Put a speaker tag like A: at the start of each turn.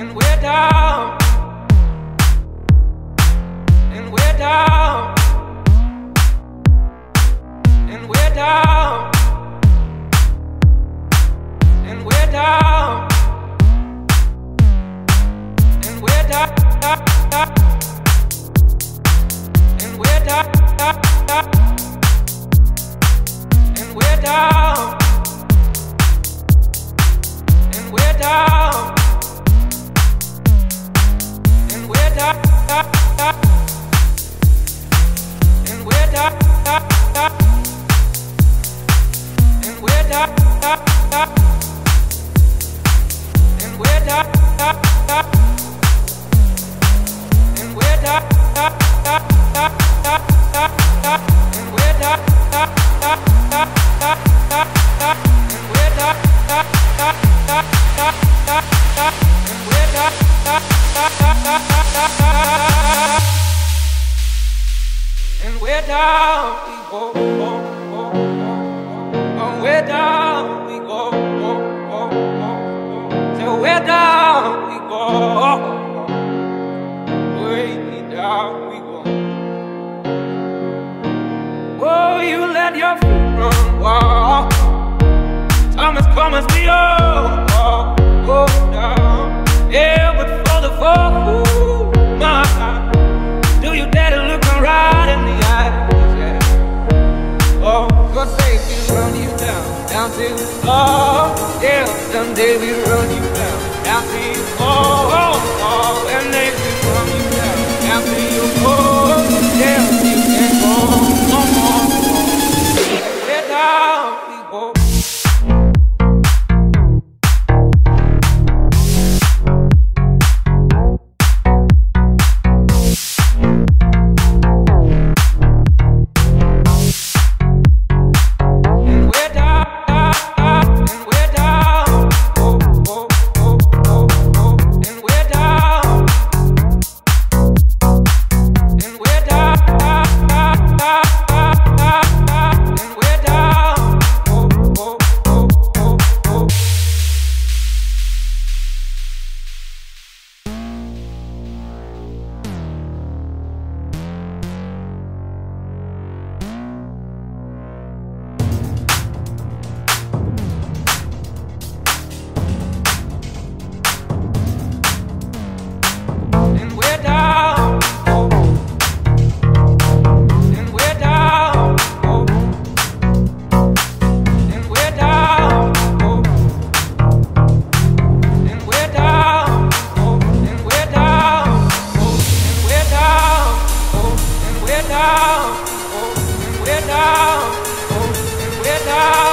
A: And we're down. And we're down. And we're down. And we're down, people. We run you down, Now be oh. down, oh, we're down, oh, we're down.